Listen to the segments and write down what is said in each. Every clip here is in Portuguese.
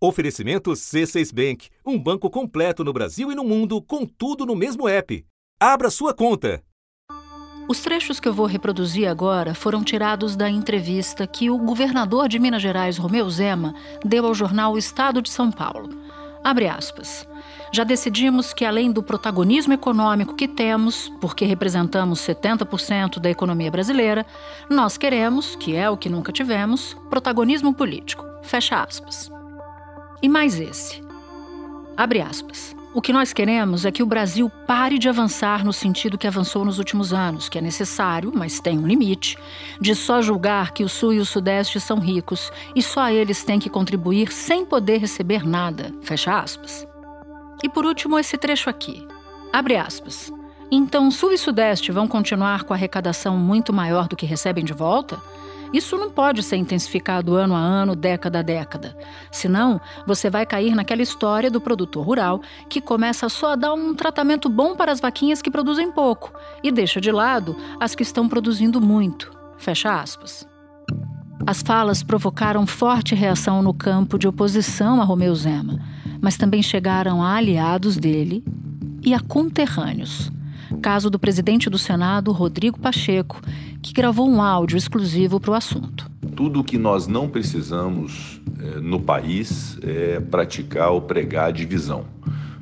Oferecimento C6 Bank, um banco completo no Brasil e no mundo, com tudo no mesmo app. Abra sua conta. Os trechos que eu vou reproduzir agora foram tirados da entrevista que o governador de Minas Gerais, Romeu Zema, deu ao jornal Estado de São Paulo. Abre aspas. Já decidimos que, além do protagonismo econômico que temos, porque representamos 70% da economia brasileira, nós queremos, que é o que nunca tivemos, protagonismo político. Fecha aspas. E mais esse. Abre aspas. O que nós queremos é que o Brasil pare de avançar no sentido que avançou nos últimos anos, que é necessário, mas tem um limite, de só julgar que o Sul e o Sudeste são ricos e só eles têm que contribuir sem poder receber nada. Fecha aspas. E por último, esse trecho aqui. Abre aspas. Então, Sul e Sudeste vão continuar com arrecadação muito maior do que recebem de volta? Isso não pode ser intensificado ano a ano, década a década. Senão, você vai cair naquela história do produtor rural que começa só a dar um tratamento bom para as vaquinhas que produzem pouco e deixa de lado as que estão produzindo muito. Fecha aspas. As falas provocaram forte reação no campo de oposição a Romeu Zema, mas também chegaram a aliados dele e a conterrâneos. Caso do presidente do Senado, Rodrigo Pacheco, que gravou um áudio exclusivo para o assunto. Tudo o que nós não precisamos é, no país é praticar ou pregar a divisão.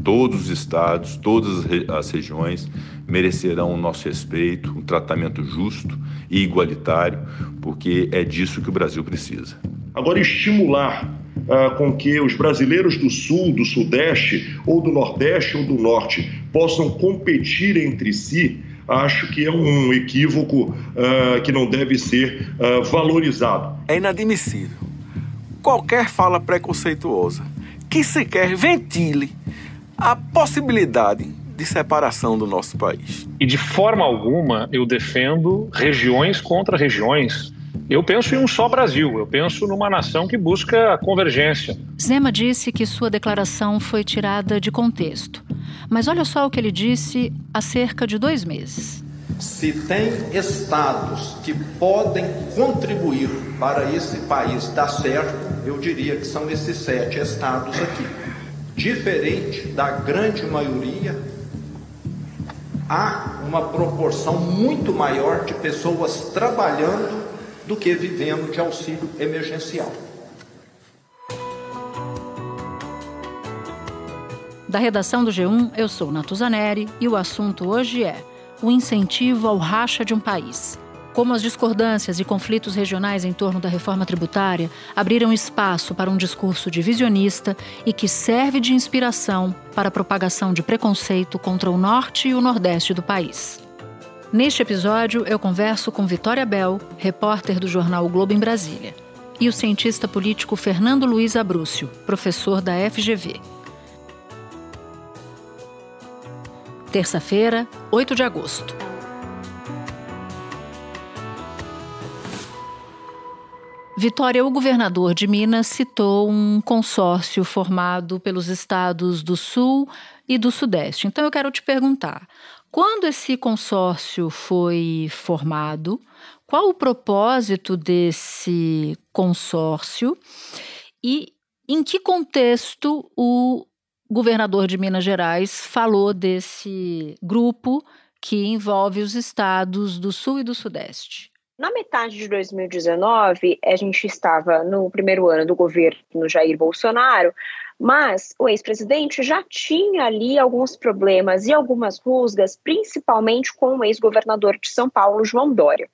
Todos os estados, todas as regiões merecerão o nosso respeito, um tratamento justo e igualitário, porque é disso que o Brasil precisa. Agora, estimular ah, com que os brasileiros do Sul, do Sudeste, ou do Nordeste ou do Norte possam competir entre si acho que é um equívoco uh, que não deve ser uh, valorizado. É inadmissível. Qualquer fala preconceituosa que sequer ventile a possibilidade de separação do nosso país. E de forma alguma eu defendo regiões contra regiões. Eu penso em um só Brasil, eu penso numa nação que busca a convergência. Zema disse que sua declaração foi tirada de contexto. Mas olha só o que ele disse há cerca de dois meses. Se tem estados que podem contribuir para esse país dar certo, eu diria que são esses sete estados aqui. Diferente da grande maioria, há uma proporção muito maior de pessoas trabalhando do que vivendo de auxílio emergencial. Da redação do G1, eu sou Natuzaneri e o assunto hoje é o incentivo ao racha de um país. Como as discordâncias e conflitos regionais em torno da reforma tributária abriram espaço para um discurso divisionista e que serve de inspiração para a propagação de preconceito contra o norte e o nordeste do país. Neste episódio, eu converso com Vitória Bel, repórter do jornal o Globo em Brasília, e o cientista político Fernando Luiz Abrúcio, professor da FGV. Terça-feira, 8 de agosto. Vitória, o governador de Minas citou um consórcio formado pelos estados do Sul e do Sudeste. Então eu quero te perguntar: quando esse consórcio foi formado, qual o propósito desse consórcio e em que contexto o governador de Minas Gerais falou desse grupo que envolve os estados do Sul e do Sudeste. Na metade de 2019, a gente estava no primeiro ano do governo Jair Bolsonaro, mas o ex-presidente já tinha ali alguns problemas e algumas rusgas, principalmente com o ex-governador de São Paulo, João Dória.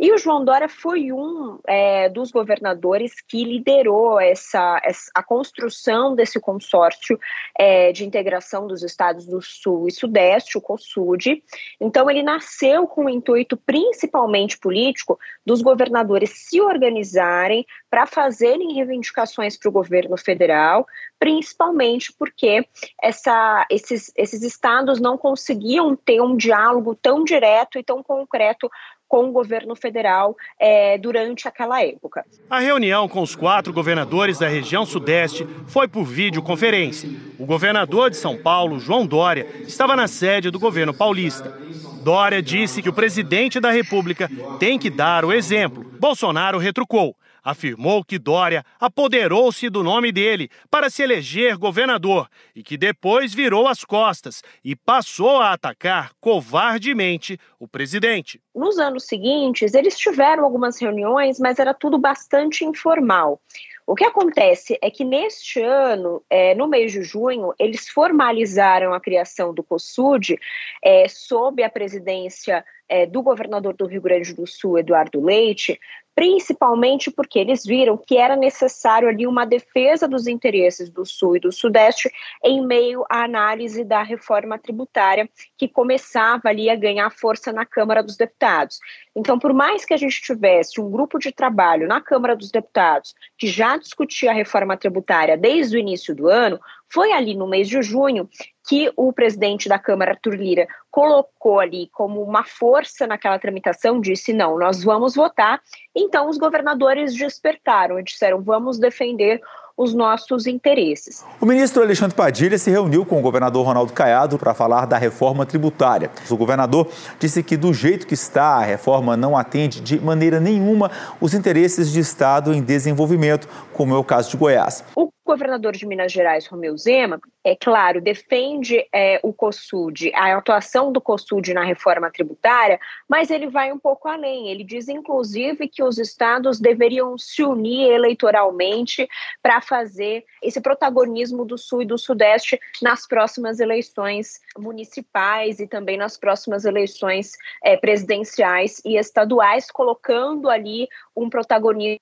E o João Dória foi um é, dos governadores que liderou essa, essa, a construção desse consórcio é, de integração dos estados do Sul e Sudeste, o COSUD. Então, ele nasceu com o intuito principalmente político dos governadores se organizarem para fazerem reivindicações para o governo federal, principalmente porque essa, esses, esses estados não conseguiam ter um diálogo tão direto e tão concreto com o governo federal é, durante aquela época. A reunião com os quatro governadores da região Sudeste foi por videoconferência. O governador de São Paulo, João Dória, estava na sede do governo paulista. Dória disse que o presidente da República tem que dar o exemplo. Bolsonaro retrucou afirmou que Dória apoderou-se do nome dele para se eleger governador e que depois virou as costas e passou a atacar covardemente o presidente. Nos anos seguintes, eles tiveram algumas reuniões, mas era tudo bastante informal. O que acontece é que neste ano, é, no mês de junho, eles formalizaram a criação do COSUD é, sob a presidência é, do governador do Rio Grande do Sul, Eduardo Leite, principalmente porque eles viram que era necessário ali uma defesa dos interesses do Sul e do Sudeste em meio à análise da reforma tributária que começava ali a ganhar força na Câmara dos Deputados. Então, por mais que a gente tivesse um grupo de trabalho na Câmara dos Deputados que já discutia a reforma tributária desde o início do ano, foi ali no mês de junho que o presidente da Câmara, Arthur Lira, colocou ali como uma força naquela tramitação, disse: não, nós vamos votar. Então, os governadores despertaram e disseram: vamos defender os nossos interesses. O ministro Alexandre Padilha se reuniu com o governador Ronaldo Caiado para falar da reforma tributária. O governador disse que, do jeito que está, a reforma não atende de maneira nenhuma os interesses de Estado em desenvolvimento, como é o caso de Goiás. O governador de Minas Gerais, Romeu Zema, é claro, defende é, o COSUD, a atuação do COSUD na reforma tributária, mas ele vai um pouco além. Ele diz, inclusive, que os estados deveriam se unir eleitoralmente para fazer esse protagonismo do Sul e do Sudeste nas próximas eleições municipais e também nas próximas eleições é, presidenciais e estaduais, colocando ali um protagonismo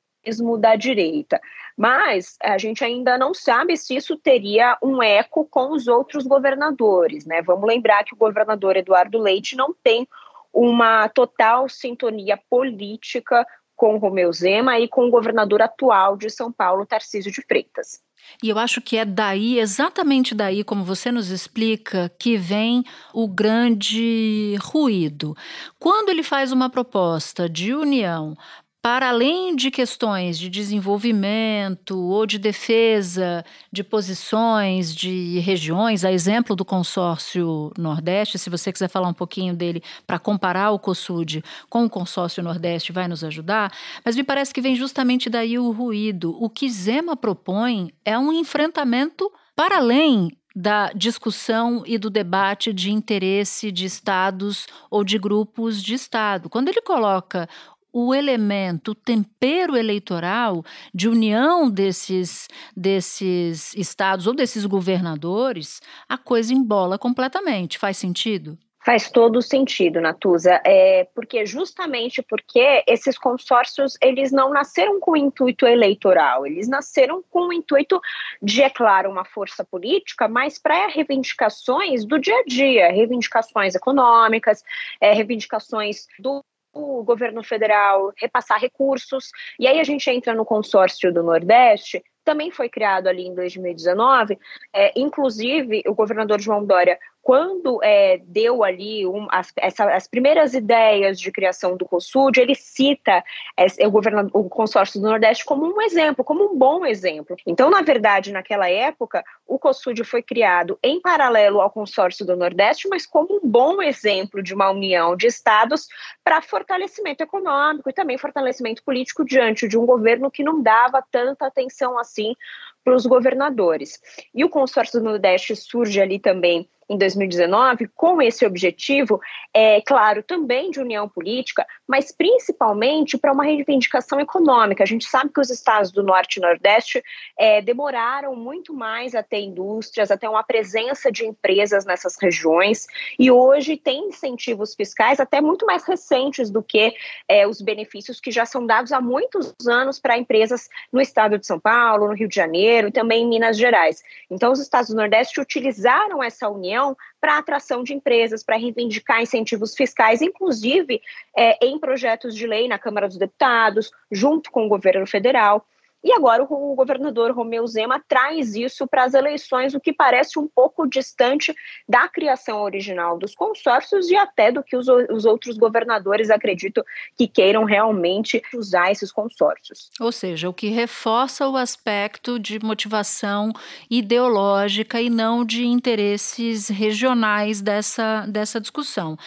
da direita. Mas a gente ainda não sabe se isso teria um eco com os outros governadores, né? Vamos lembrar que o governador Eduardo Leite não tem uma total sintonia política com Romeu Zema e com o governador atual de São Paulo, Tarcísio de Freitas. E eu acho que é daí, exatamente daí, como você nos explica, que vem o grande ruído. Quando ele faz uma proposta de união para além de questões de desenvolvimento ou de defesa de posições de regiões, a exemplo do consórcio Nordeste, se você quiser falar um pouquinho dele para comparar o COSUD com o consórcio Nordeste, vai nos ajudar, mas me parece que vem justamente daí o ruído. O que Zema propõe é um enfrentamento para além da discussão e do debate de interesse de estados ou de grupos de estado. Quando ele coloca o elemento, o tempero eleitoral de união desses, desses estados ou desses governadores, a coisa embola completamente. Faz sentido? Faz todo sentido, Natuza, é, porque justamente porque esses consórcios eles não nasceram com intuito eleitoral, eles nasceram com o intuito de, é claro, uma força política, mas para reivindicações do dia a dia, reivindicações econômicas, é, reivindicações do o governo federal repassar recursos. E aí a gente entra no consórcio do Nordeste, também foi criado ali em 2019. É, inclusive, o governador João Dória quando é, deu ali um, as, essa, as, primeiras ideias de criação do COSUD, ele cita esse, o, o consórcio do Nordeste como um exemplo, como um bom exemplo. Então, na verdade, naquela época, o COSUD foi criado em paralelo ao consórcio do Nordeste, mas como um bom exemplo de uma união de estados para fortalecimento econômico e também fortalecimento político diante de um governo que não dava tanta atenção assim para os governadores. E o consórcio do Nordeste surge ali também em 2019 com esse objetivo, é claro, também de união política, mas principalmente para uma reivindicação econômica. A gente sabe que os estados do Norte e Nordeste é, demoraram muito mais a ter indústrias, a ter uma presença de empresas nessas regiões, e hoje tem incentivos fiscais até muito mais recentes do que é, os benefícios que já são dados há muitos anos para empresas no estado de São Paulo, no Rio de Janeiro e também em Minas Gerais. Então, os estados do Nordeste utilizaram essa união para atração de empresas, para reivindicar incentivos fiscais, inclusive é, em projetos de lei na Câmara dos Deputados, junto com o governo federal. E agora o governador Romeu Zema traz isso para as eleições, o que parece um pouco distante da criação original dos consórcios e até do que os, os outros governadores acreditam que queiram realmente usar esses consórcios. Ou seja, o que reforça o aspecto de motivação ideológica e não de interesses regionais dessa, dessa discussão.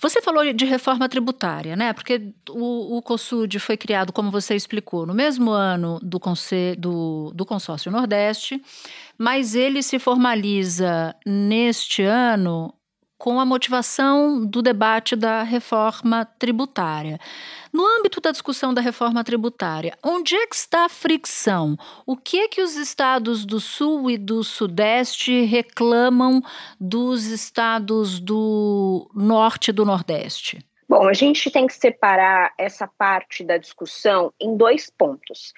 Você falou de reforma tributária, né? Porque o, o COSUD foi criado, como você explicou, no mesmo ano do, do, do Consórcio Nordeste, mas ele se formaliza neste ano com a motivação do debate da reforma tributária. No âmbito da discussão da reforma tributária, onde é que está a fricção? O que é que os estados do Sul e do Sudeste reclamam dos estados do Norte e do Nordeste? Bom, a gente tem que separar essa parte da discussão em dois pontos.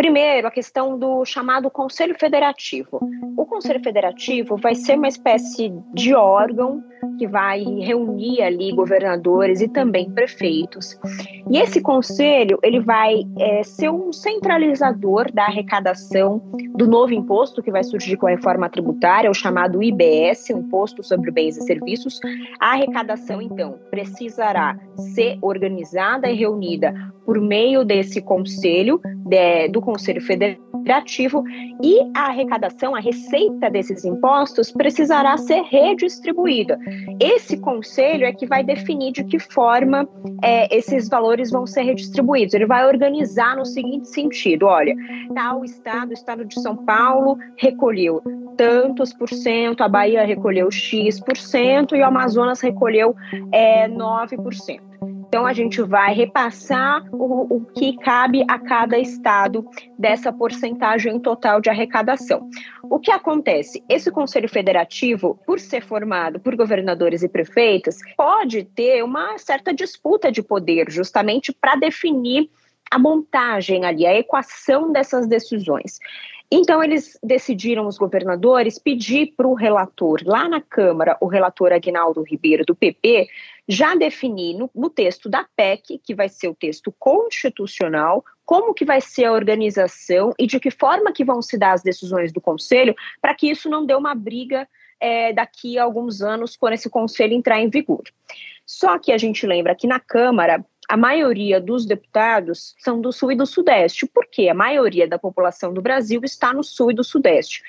Primeiro, a questão do chamado Conselho Federativo. O Conselho Federativo vai ser uma espécie de órgão que vai reunir ali governadores e também prefeitos. E esse conselho ele vai é, ser um centralizador da arrecadação do novo imposto que vai surgir com a reforma tributária, o chamado IBS, o Imposto sobre Bens e Serviços. A arrecadação, então, precisará ser organizada e reunida por meio desse conselho, de, do Conselho Federativo, e a arrecadação, a receita desses impostos precisará ser redistribuída. Esse conselho é que vai definir de que forma é, esses valores vão ser redistribuídos. Ele vai organizar no seguinte sentido: olha, tal estado, o estado de São Paulo, recolheu tantos por cento, a Bahia recolheu X por cento e o Amazonas recolheu é, 9%. Então, a gente vai repassar o, o que cabe a cada estado dessa porcentagem total de arrecadação. O que acontece? Esse Conselho Federativo, por ser formado por governadores e prefeitos, pode ter uma certa disputa de poder, justamente para definir a montagem ali, a equação dessas decisões. Então, eles decidiram, os governadores, pedir para o relator, lá na Câmara, o relator Aguinaldo Ribeiro, do PP, já definir no, no, texto da PEC, que vai ser o texto constitucional, como que vai ser a organização e de que forma que vão se dar as decisões do Conselho, para que isso não dê uma briga é, daqui a alguns anos, quando esse Conselho entrar em vigor. Só que a gente lembra que na Câmara, a maioria dos deputados são do Sul e do Sudeste, porque a maioria da população do Brasil está no Sul e do Sudeste.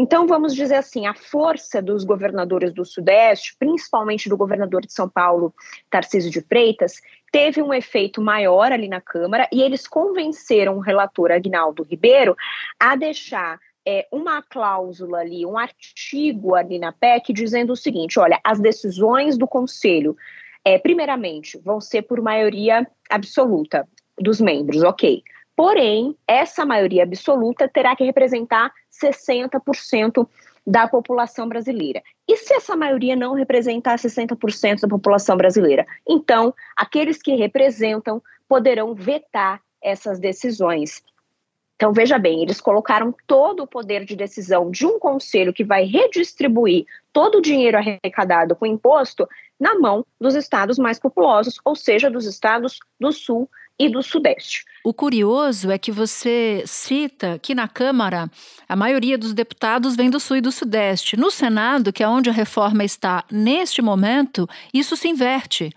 Então, vamos dizer assim, a força dos governadores do Sudeste, principalmente do governador de São Paulo, Tarcísio de Freitas, teve um efeito maior ali na Câmara e eles convenceram o relator Agnaldo Ribeiro a deixar é, uma cláusula ali, um artigo ali na PEC dizendo o seguinte: olha, as decisões do Conselho, é, primeiramente, vão ser por maioria absoluta dos membros, ok. Porém, essa maioria absoluta terá que representar 60% da população brasileira. E se essa maioria não representar 60% da população brasileira? Então, aqueles que representam poderão vetar essas decisões. Então, veja bem, eles colocaram todo o poder de decisão de um conselho que vai redistribuir todo o dinheiro arrecadado com imposto na mão dos estados mais populosos, ou seja, dos estados do Sul e do Sudeste. O curioso é que você cita que na Câmara a maioria dos deputados vem do Sul e do Sudeste. No Senado, que é onde a reforma está neste momento, isso se inverte.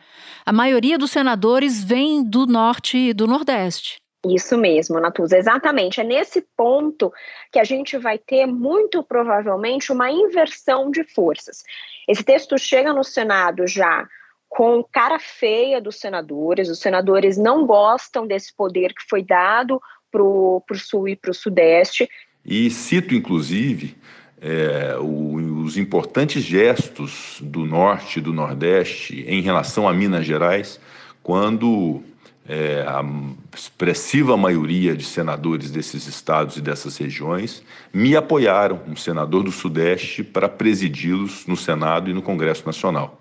A maioria dos senadores vem do Norte e do Nordeste. Isso mesmo, Natuza, exatamente. É nesse ponto que a gente vai ter, muito provavelmente, uma inversão de forças. Esse texto chega no Senado já com cara feia dos senadores. Os senadores não gostam desse poder que foi dado para o Sul e para o Sudeste. E cito, inclusive, é, o, os importantes gestos do Norte e do Nordeste em relação a Minas Gerais, quando é, a expressiva maioria de senadores desses estados e dessas regiões me apoiaram, um senador do Sudeste, para presidi-los no Senado e no Congresso Nacional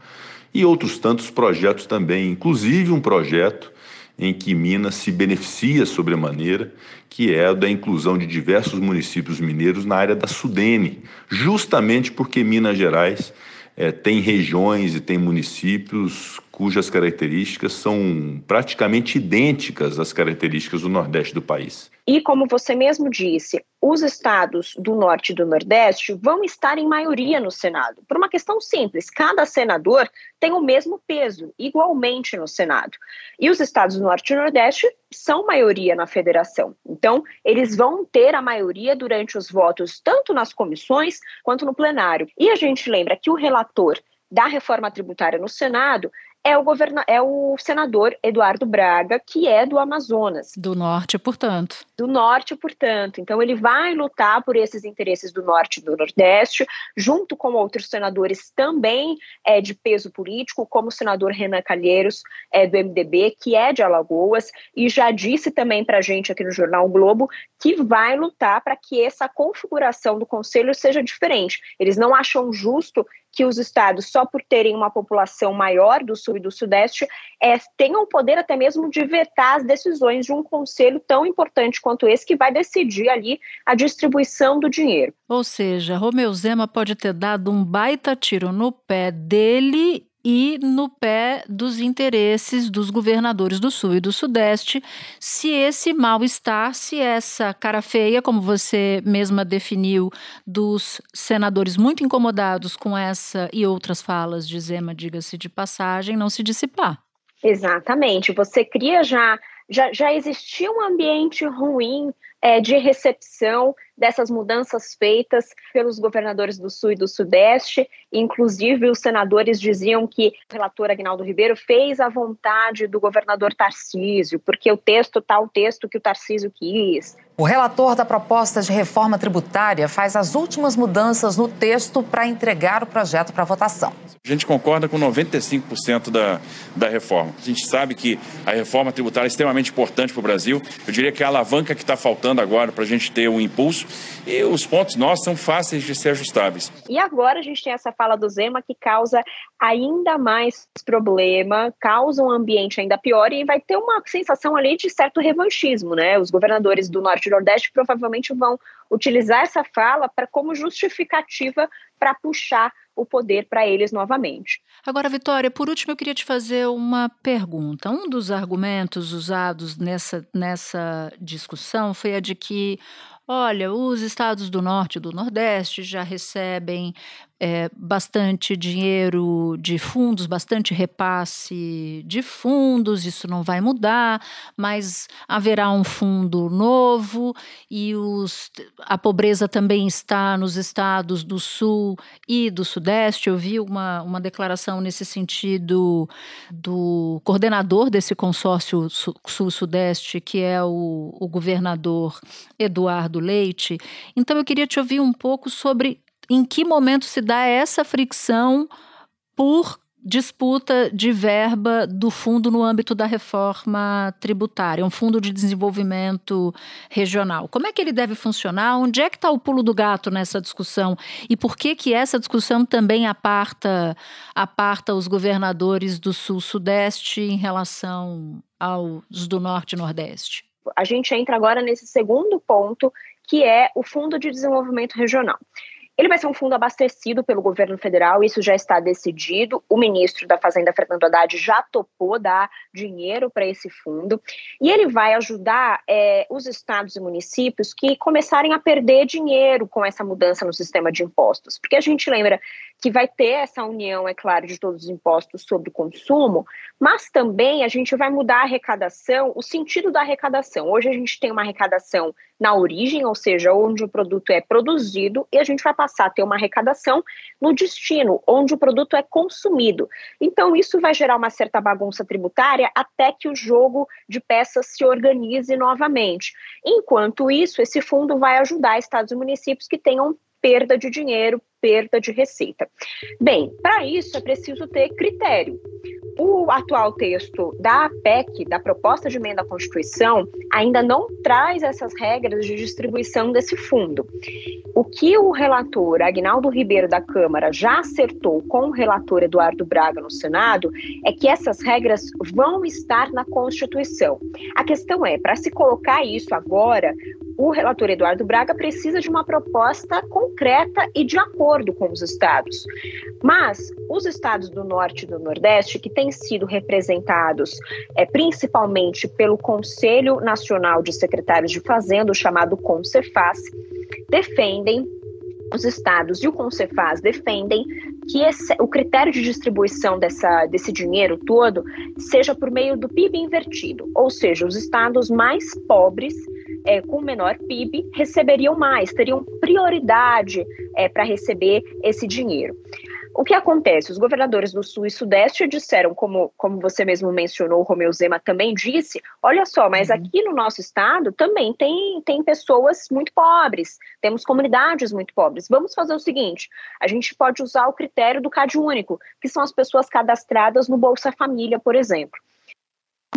e outros tantos projetos também, inclusive um projeto em que Minas se beneficia sobremaneira, que é o da inclusão de diversos municípios mineiros na área da Sudene, justamente porque Minas Gerais é, tem regiões e tem municípios cujas características são praticamente idênticas às características do Nordeste do país. E como você mesmo disse, os estados do Norte e do Nordeste vão estar em maioria no Senado, por uma questão simples: cada senador tem o mesmo peso, igualmente no Senado. E os estados do Norte e Nordeste são maioria na federação. Então, eles vão ter a maioria durante os votos, tanto nas comissões quanto no plenário. E a gente lembra que o relator da reforma tributária no Senado é o, governa é o senador Eduardo Braga, que é do Amazonas. Do norte, portanto. Do norte, portanto. Então, ele vai lutar por esses interesses do norte e do nordeste, junto com outros senadores também é, de peso político, como o senador Renan Calheiros, é, do MDB, que é de Alagoas, e já disse também para a gente aqui no Jornal Globo que vai lutar para que essa configuração do conselho seja diferente. Eles não acham justo que os estados, só por terem uma população maior do sul e do sudeste, é, tenham o poder até mesmo de vetar as decisões de um conselho tão importante quanto esse, que vai decidir ali a distribuição do dinheiro. Ou seja, Romeu Zema pode ter dado um baita tiro no pé dele e no pé dos interesses dos governadores do Sul e do Sudeste, se esse mal-estar, se essa cara feia, como você mesma definiu, dos senadores muito incomodados com essa e outras falas de Zema, diga-se de passagem, não se dissipar. Exatamente. Você cria já. Já, já existia um ambiente ruim é, de recepção dessas mudanças feitas pelos governadores do Sul e do Sudeste. Inclusive, os senadores diziam que o relator Agnaldo Ribeiro fez a vontade do governador Tarcísio, porque o texto está o texto que o Tarcísio quis. O relator da proposta de reforma tributária faz as últimas mudanças no texto para entregar o projeto para votação. A gente concorda com 95% da, da reforma. A gente sabe que a reforma tributária é extremamente importante para o Brasil. Eu diria que é a alavanca que está faltando agora para a gente ter um impulso e os pontos nossos são fáceis de ser ajustáveis. E agora a gente tem essa fala do Zema que causa ainda mais problema, causa um ambiente ainda pior e vai ter uma sensação ali de certo revanchismo, né? Os governadores do Norte e Nordeste provavelmente vão utilizar essa fala para como justificativa para puxar o poder para eles novamente. Agora, Vitória, por último, eu queria te fazer uma pergunta. Um dos argumentos usados nessa, nessa discussão foi a de que Olha, os estados do norte e do nordeste já recebem é, bastante dinheiro de fundos, bastante repasse de fundos, isso não vai mudar, mas haverá um fundo novo e os, a pobreza também está nos estados do sul e do sudeste. Eu vi uma, uma declaração nesse sentido do coordenador desse consórcio sul-sudeste, que é o, o governador Eduardo Leite. Então eu queria te ouvir um pouco sobre em que momento se dá essa fricção por disputa de verba do fundo no âmbito da reforma tributária, um fundo de desenvolvimento regional. Como é que ele deve funcionar? Onde é que está o pulo do gato nessa discussão? E por que que essa discussão também aparta, aparta os governadores do sul-sudeste em relação aos do norte e nordeste? A gente entra agora nesse segundo ponto, que é o Fundo de Desenvolvimento Regional. Ele vai ser um fundo abastecido pelo governo federal, isso já está decidido. O ministro da Fazenda, Fernando Haddad, já topou dar dinheiro para esse fundo. E ele vai ajudar é, os estados e municípios que começarem a perder dinheiro com essa mudança no sistema de impostos. Porque a gente lembra que vai ter essa união, é claro, de todos os impostos sobre o consumo, mas também a gente vai mudar a arrecadação, o sentido da arrecadação. Hoje a gente tem uma arrecadação na origem, ou seja, onde o produto é produzido, e a gente vai passar a ter uma arrecadação no destino, onde o produto é consumido. Então, isso vai gerar uma certa bagunça tributária até que o jogo de peças se organize novamente. Enquanto isso, esse fundo vai ajudar estados e municípios que tenham perda de dinheiro, perda de receita. Bem, para isso é preciso ter critério. O atual texto da PEC, da proposta de emenda à Constituição, ainda não traz essas regras de distribuição desse fundo. O que o relator Agnaldo Ribeiro da Câmara já acertou com o relator Eduardo Braga no Senado é que essas regras vão estar na Constituição. A questão é, para se colocar isso agora, o relator Eduardo Braga precisa de uma proposta concreta e de acordo com os estados. Mas os estados do Norte e do Nordeste, que têm sido representados é, principalmente pelo Conselho Nacional de Secretários de Fazenda, o chamado CONCEFAS, defendem os estados e o Concefaz defendem que esse, o critério de distribuição dessa, desse dinheiro todo seja por meio do PIB invertido, ou seja, os estados mais pobres é, com menor PIB receberiam mais, teriam prioridade é, para receber esse dinheiro. o que acontece? Os governadores do Sul e Sudeste disseram, como, como você mesmo mencionou, o Romeu Zema também disse: olha só, mas uhum. aqui no nosso estado também tem, tem pessoas muito pobres, temos comunidades muito pobres. Vamos fazer o seguinte: a gente pode usar o critério do CAD único, que são as pessoas cadastradas no Bolsa Família, por exemplo.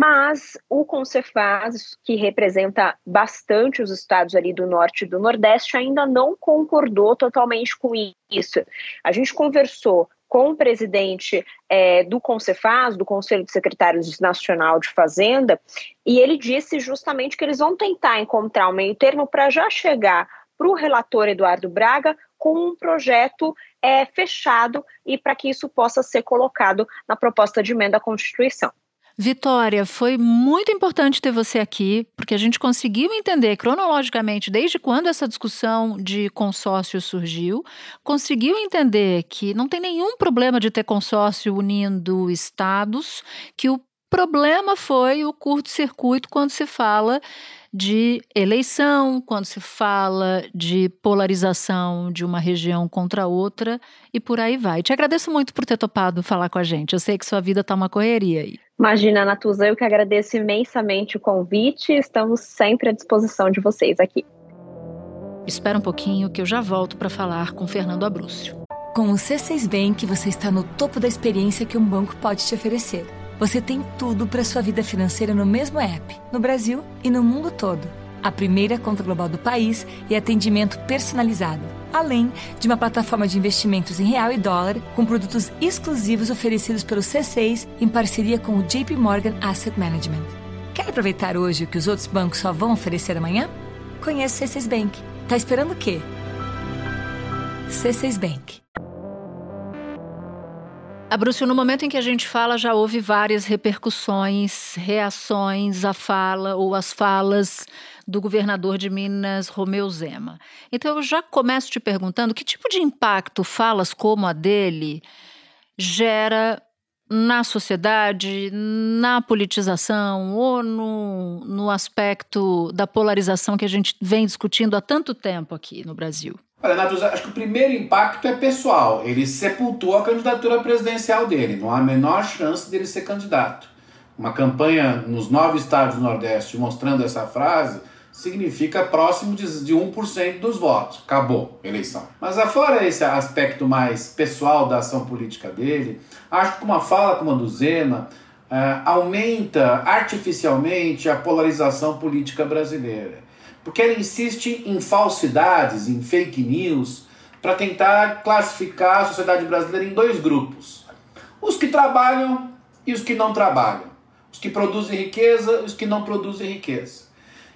Mas o Concefaz, que representa bastante os estados ali do norte e do nordeste, ainda não concordou totalmente com isso. A gente conversou com o presidente é, do Concefaz, do Conselho de Secretários Nacional de Fazenda, e ele disse justamente que eles vão tentar encontrar um meio termo para já chegar para o relator Eduardo Braga com um projeto é, fechado e para que isso possa ser colocado na proposta de emenda à Constituição. Vitória, foi muito importante ter você aqui, porque a gente conseguiu entender cronologicamente desde quando essa discussão de consórcio surgiu, conseguiu entender que não tem nenhum problema de ter consórcio unindo estados, que o problema foi o curto-circuito quando se fala de eleição, quando se fala de polarização de uma região contra outra e por aí vai. Te agradeço muito por ter topado falar com a gente. Eu sei que sua vida está uma correria aí. Imagina, Natuza, eu que agradeço imensamente o convite. Estamos sempre à disposição de vocês aqui. Espera um pouquinho que eu já volto para falar com Fernando Abrúcio. Com o C6 Bank, você está no topo da experiência que um banco pode te oferecer você tem tudo para sua vida financeira no mesmo app, no Brasil e no mundo todo. A primeira conta global do país e atendimento personalizado, além de uma plataforma de investimentos em real e dólar com produtos exclusivos oferecidos pelo C6 em parceria com o JP Morgan Asset Management. Quer aproveitar hoje o que os outros bancos só vão oferecer amanhã? Conheça o C6 Bank. Tá esperando o quê? C6 Bank. Abrúcio, no momento em que a gente fala, já houve várias repercussões, reações à fala ou às falas do governador de Minas, Romeu Zema. Então eu já começo te perguntando que tipo de impacto falas como a dele gera na sociedade, na politização ou no, no aspecto da polarização que a gente vem discutindo há tanto tempo aqui no Brasil? Olha, Natuza, acho que o primeiro impacto é pessoal. Ele sepultou a candidatura presidencial dele. Não há a menor chance dele ser candidato. Uma campanha nos nove estados do Nordeste mostrando essa frase significa próximo de, de 1% dos votos. Acabou a eleição. Mas afora esse aspecto mais pessoal da ação política dele, acho que uma fala como a do Zema uh, aumenta artificialmente a polarização política brasileira porque ela insiste em falsidades, em fake news, para tentar classificar a sociedade brasileira em dois grupos: os que trabalham e os que não trabalham, os que produzem riqueza e os que não produzem riqueza.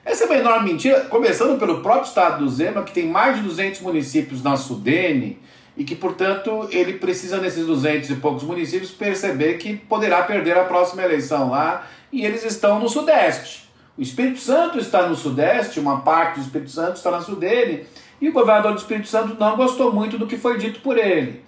Essa é uma enorme mentira, começando pelo próprio estado do Zema, que tem mais de 200 municípios na Sudene e que, portanto, ele precisa, nesses 200 e poucos municípios, perceber que poderá perder a próxima eleição lá e eles estão no Sudeste. O Espírito Santo está no Sudeste, uma parte do Espírito Santo está na Sudene, e o governador do Espírito Santo não gostou muito do que foi dito por ele.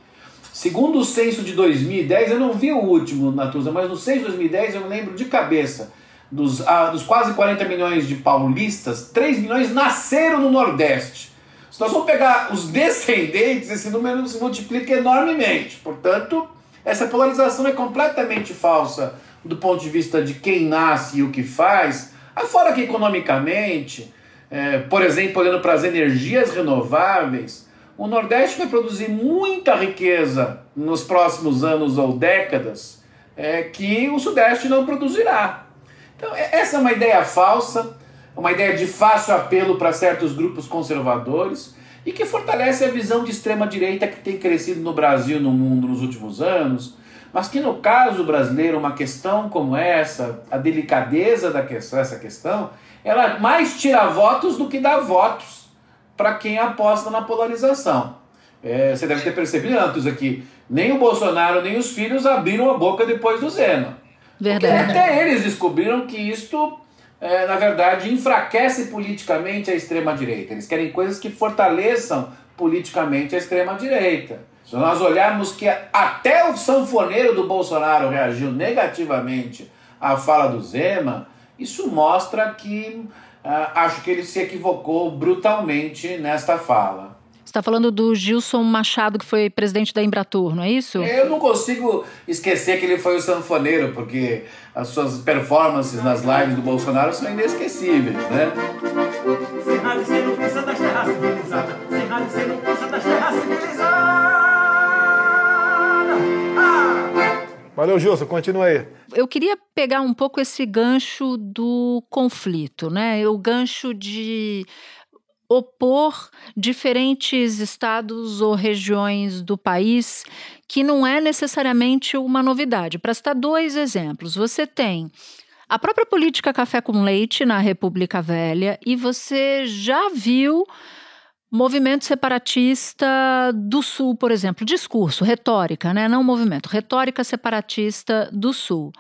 Segundo o censo de 2010, eu não vi o último, Natuza, mas no censo de 2010 eu me lembro de cabeça. Dos, ah, dos quase 40 milhões de paulistas, 3 milhões nasceram no Nordeste. Se nós vamos pegar os descendentes, esse número se multiplica enormemente. Portanto, essa polarização é completamente falsa do ponto de vista de quem nasce e o que faz, Fora que economicamente, é, por exemplo, olhando para as energias renováveis, o Nordeste vai produzir muita riqueza nos próximos anos ou décadas é, que o Sudeste não produzirá. Então, essa é uma ideia falsa, uma ideia de fácil apelo para certos grupos conservadores e que fortalece a visão de extrema-direita que tem crescido no Brasil e no mundo nos últimos anos, mas que no caso brasileiro, uma questão como essa, a delicadeza da questão, ela mais tira votos do que dá votos para quem aposta na polarização. É, você deve ter percebido, Antus, aqui, nem o Bolsonaro nem os filhos abriram a boca depois do Zema. Verdade. Porque até eles descobriram que isto, é, na verdade, enfraquece politicamente a extrema-direita. Eles querem coisas que fortaleçam politicamente a extrema-direita. Se nós olharmos que até o sanfoneiro do Bolsonaro reagiu negativamente à fala do Zema, isso mostra que uh, acho que ele se equivocou brutalmente nesta fala. Está falando do Gilson Machado, que foi presidente da Embratur, não é isso? Eu não consigo esquecer que ele foi o sanfoneiro, porque as suas performances nas lives do Bolsonaro são inesquecíveis, né? Sem rádio, sem notícia das terras civilizadas. Sem rádio, sem notícia das terras civilizadas. Valeu, Gilson, continua aí. Eu queria pegar um pouco esse gancho do conflito, né? O gancho de opor diferentes estados ou regiões do país, que não é necessariamente uma novidade. Para citar dois exemplos, você tem a própria política café com leite na República Velha e você já viu movimento separatista do Sul, por exemplo, discurso, retórica, né? não movimento, retórica separatista do Sul.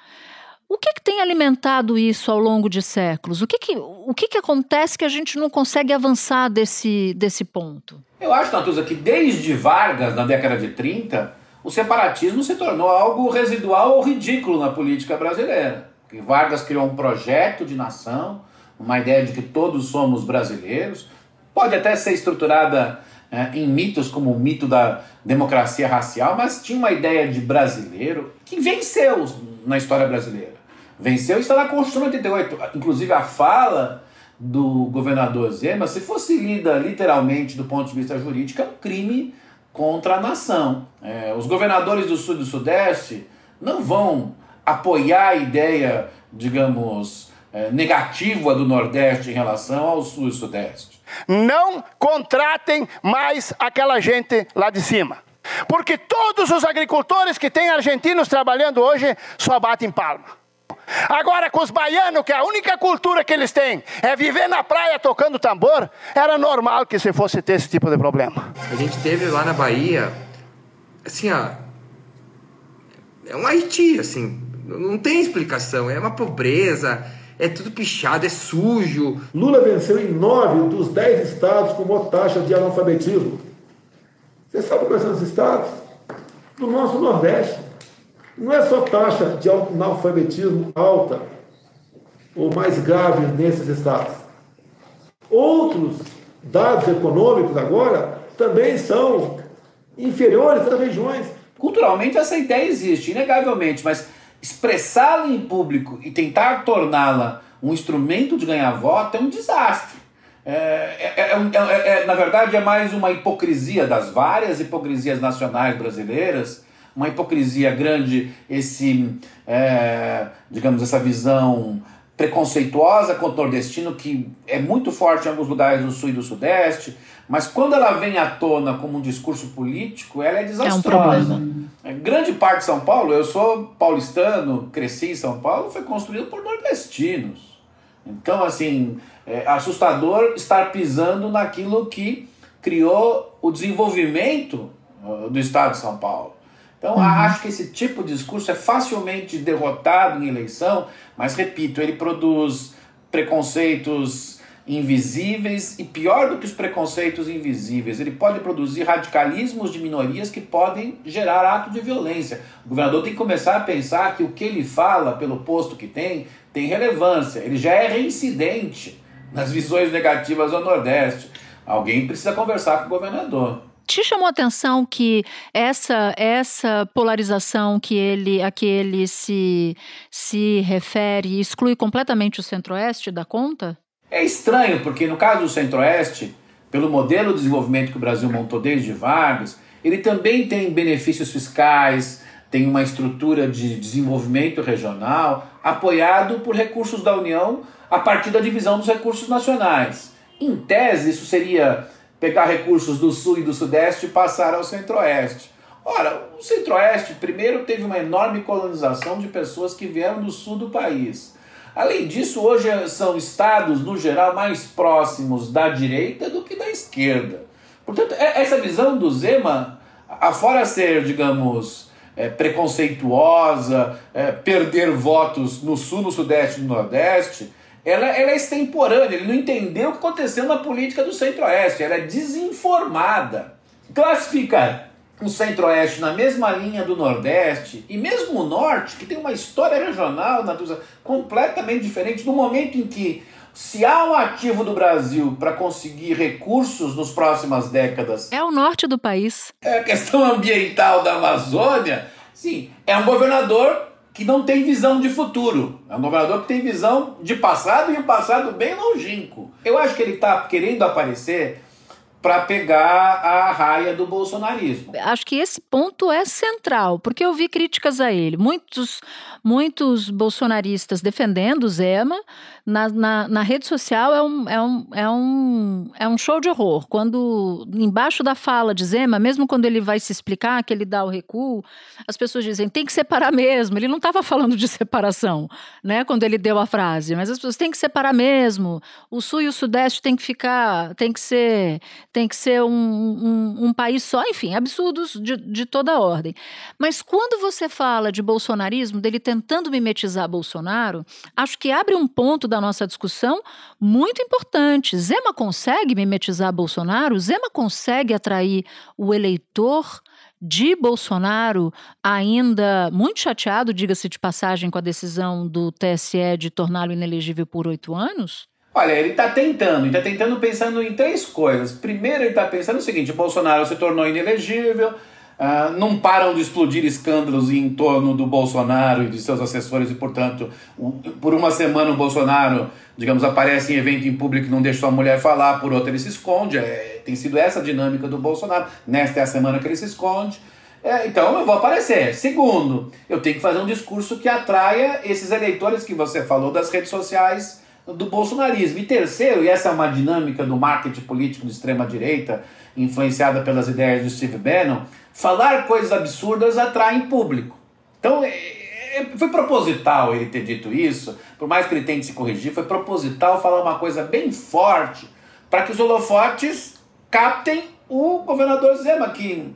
O que, que tem alimentado isso ao longo de séculos? O que, que, o que, que acontece que a gente não consegue avançar desse, desse ponto? Eu acho, Natuza, que desde Vargas, na década de 30, o separatismo se tornou algo residual ou ridículo na política brasileira. Que Vargas criou um projeto de nação, uma ideia de que todos somos brasileiros, pode até ser estruturada é, em mitos como o mito da democracia racial, mas tinha uma ideia de brasileiro que venceu na história brasileira. Venceu está na Constituição 88. Inclusive a fala do governador Zema, se fosse lida literalmente do ponto de vista jurídico, é um crime contra a nação. É, os governadores do Sul e do Sudeste não vão apoiar a ideia, digamos, é, negativa do Nordeste em relação ao Sul e Sudeste. Não contratem mais aquela gente lá de cima. Porque todos os agricultores que têm argentinos trabalhando hoje só batem palma. Agora, com os baianos, que a única cultura que eles têm é viver na praia tocando tambor, era normal que se fosse ter esse tipo de problema. A gente teve lá na Bahia, assim, ó, é um Haiti, assim, não tem explicação, é uma pobreza, é tudo pichado, é sujo. Lula venceu em nove dos dez estados com maior taxa de analfabetismo. Você sabe quais são os estados? Do nosso Nordeste. Não é só taxa de analfabetismo alta ou mais grave nesses estados. Outros dados econômicos agora também são inferiores às regiões. Culturalmente essa ideia existe, inegavelmente, mas expressá-la em público e tentar torná-la um instrumento de ganhar voto é um desastre. É, é, é, na verdade, é mais uma hipocrisia das várias hipocrisias nacionais brasileiras, uma hipocrisia grande, esse, digamos, essa visão preconceituosa contra o nordestino que é muito forte em alguns lugares do sul e do sudeste, mas quando ela vem à tona como um discurso político, ela é desastrosa. É um problema. Grande parte de São Paulo, eu sou paulistano, cresci em São Paulo, foi construído por nordestinos. Então, assim, é assustador estar pisando naquilo que criou o desenvolvimento uh, do estado de São Paulo. Então, uhum. acho que esse tipo de discurso é facilmente derrotado em eleição, mas repito, ele produz preconceitos invisíveis e pior do que os preconceitos invisíveis, ele pode produzir radicalismos de minorias que podem gerar ato de violência. O governador tem que começar a pensar que o que ele fala, pelo posto que tem, tem relevância. Ele já é reincidente nas visões negativas ao Nordeste. Alguém precisa conversar com o governador. Te chamou a atenção que essa essa polarização que ele a que ele se se refere exclui completamente o Centro-Oeste da conta? É estranho, porque no caso do Centro-Oeste, pelo modelo de desenvolvimento que o Brasil montou desde Vargas, ele também tem benefícios fiscais, tem uma estrutura de desenvolvimento regional apoiado por recursos da União a partir da divisão dos recursos nacionais. Em tese, isso seria pegar recursos do Sul e do Sudeste e passar ao Centro-Oeste. Ora, o Centro-Oeste primeiro teve uma enorme colonização de pessoas que vieram do sul do país. Além disso, hoje são estados, no geral, mais próximos da direita do que da esquerda. Portanto, é, essa visão do Zema, afora ser, digamos, é, preconceituosa, é, perder votos no sul, no sudeste e no nordeste, ela, ela é extemporânea. Ele não entendeu o que aconteceu na política do centro-oeste. Ela é desinformada. Classificar o centro-oeste na mesma linha do nordeste e mesmo o norte, que tem uma história regional, Natuza, completamente diferente, no momento em que se há um ativo do Brasil para conseguir recursos nas próximas décadas. É o norte do país. É a questão ambiental da Amazônia. Sim, é um governador que não tem visão de futuro. É um governador que tem visão de passado e um passado bem longínquo. Eu acho que ele está querendo aparecer para pegar a raia do bolsonarismo. Acho que esse ponto é central, porque eu vi críticas a ele. Muitos, muitos bolsonaristas defendendo o Zema, na, na, na, rede social é um, é, um, é, um, é um show de horror. Quando, embaixo da fala de Zema, mesmo quando ele vai se explicar, que ele dá o recuo, as pessoas dizem, tem que separar mesmo. Ele não estava falando de separação, né, quando ele deu a frase, mas as pessoas têm que separar mesmo. O Sul e o Sudeste tem que ficar, tem que ser, tem que ser um, um, um país só, enfim, absurdos de, de toda ordem. Mas quando você fala de bolsonarismo, dele tentando mimetizar Bolsonaro, acho que abre um ponto da nossa discussão muito importante. Zema consegue mimetizar Bolsonaro? Zema consegue atrair o eleitor de Bolsonaro, ainda muito chateado, diga-se de passagem, com a decisão do TSE de torná-lo inelegível por oito anos? Olha, ele está tentando, ele está tentando pensando em três coisas. Primeiro, ele está pensando o seguinte: Bolsonaro se tornou inelegível, Uh, não param de explodir escândalos em torno do Bolsonaro e de seus assessores, e, portanto, um, por uma semana o Bolsonaro, digamos, aparece em evento em público e não deixa sua mulher falar, por outra ele se esconde. É, tem sido essa a dinâmica do Bolsonaro. Nesta é a semana que ele se esconde. É, então eu vou aparecer. Segundo, eu tenho que fazer um discurso que atraia esses eleitores que você falou das redes sociais do bolsonarismo. E terceiro, e essa é uma dinâmica do marketing político de extrema-direita, influenciada pelas ideias do Steve Bannon, falar coisas absurdas atrai público. Então, é, é, foi proposital ele ter dito isso, por mais que ele tente se corrigir, foi proposital falar uma coisa bem forte para que os holofotes captem o governador Zema, que,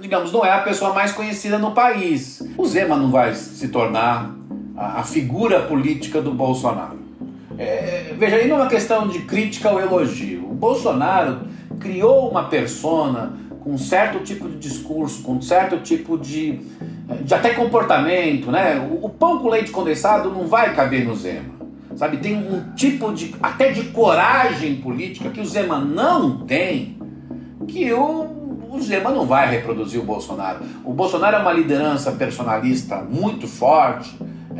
digamos, não é a pessoa mais conhecida no país. O Zema não vai se tornar a, a figura política do Bolsonaro. É, veja, aí não é uma questão de crítica ou elogio. O Bolsonaro criou uma persona com um certo tipo de discurso, com um certo tipo de, de até comportamento, né? O, o pão com leite condensado não vai caber no Zema. Sabe, tem um tipo de até de coragem política que o Zema não tem, que o, o Zema não vai reproduzir o Bolsonaro. O Bolsonaro é uma liderança personalista muito forte,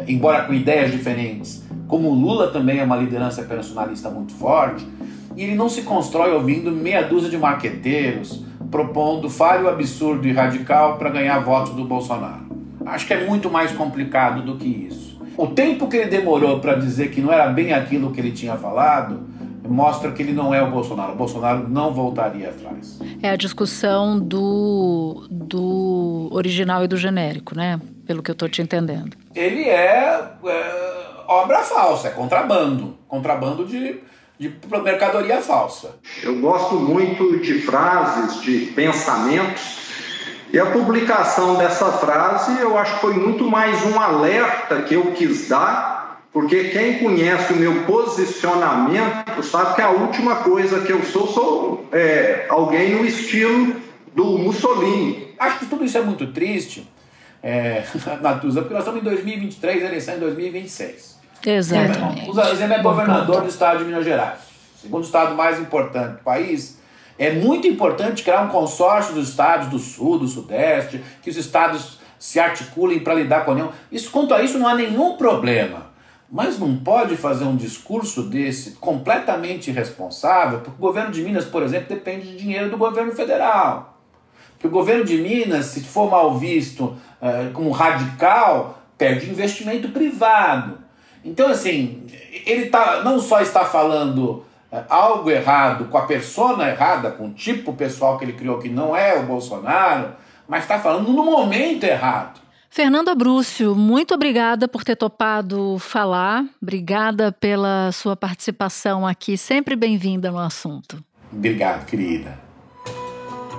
embora com ideias diferentes, como o Lula também é uma liderança personalista muito forte, e ele não se constrói ouvindo meia dúzia de marqueteiros, propondo falho absurdo e radical para ganhar votos do Bolsonaro. Acho que é muito mais complicado do que isso. O tempo que ele demorou para dizer que não era bem aquilo que ele tinha falado mostra que ele não é o Bolsonaro. O Bolsonaro não voltaria atrás. É a discussão do, do original e do genérico, né? Pelo que eu estou te entendendo. Ele é, é obra falsa, é contrabando. Contrabando de de mercadoria falsa. Eu gosto muito de frases, de pensamentos, e a publicação dessa frase eu acho que foi muito mais um alerta que eu quis dar, porque quem conhece o meu posicionamento sabe que a última coisa que eu sou, sou é, alguém no estilo do Mussolini. Acho que tudo isso é muito triste, é, Natuza, porque nós estamos em 2023, eleição em 2026. Exatamente. O Zema é governador do estado de Minas Gerais, segundo estado mais importante do país. É muito importante criar um consórcio dos estados do sul, do sudeste, que os estados se articulem para lidar com a União. Isso, quanto a isso, não há nenhum problema. Mas não pode fazer um discurso desse completamente irresponsável, porque o governo de Minas, por exemplo, depende de dinheiro do governo federal. Porque o governo de Minas, se for mal visto eh, como radical, perde investimento privado. Então, assim, ele tá, não só está falando é, algo errado com a persona errada, com o tipo pessoal que ele criou que não é o Bolsonaro, mas está falando no momento errado. Fernando Abrúcio, muito obrigada por ter topado falar, obrigada pela sua participação aqui, sempre bem-vinda no assunto. Obrigado, querida.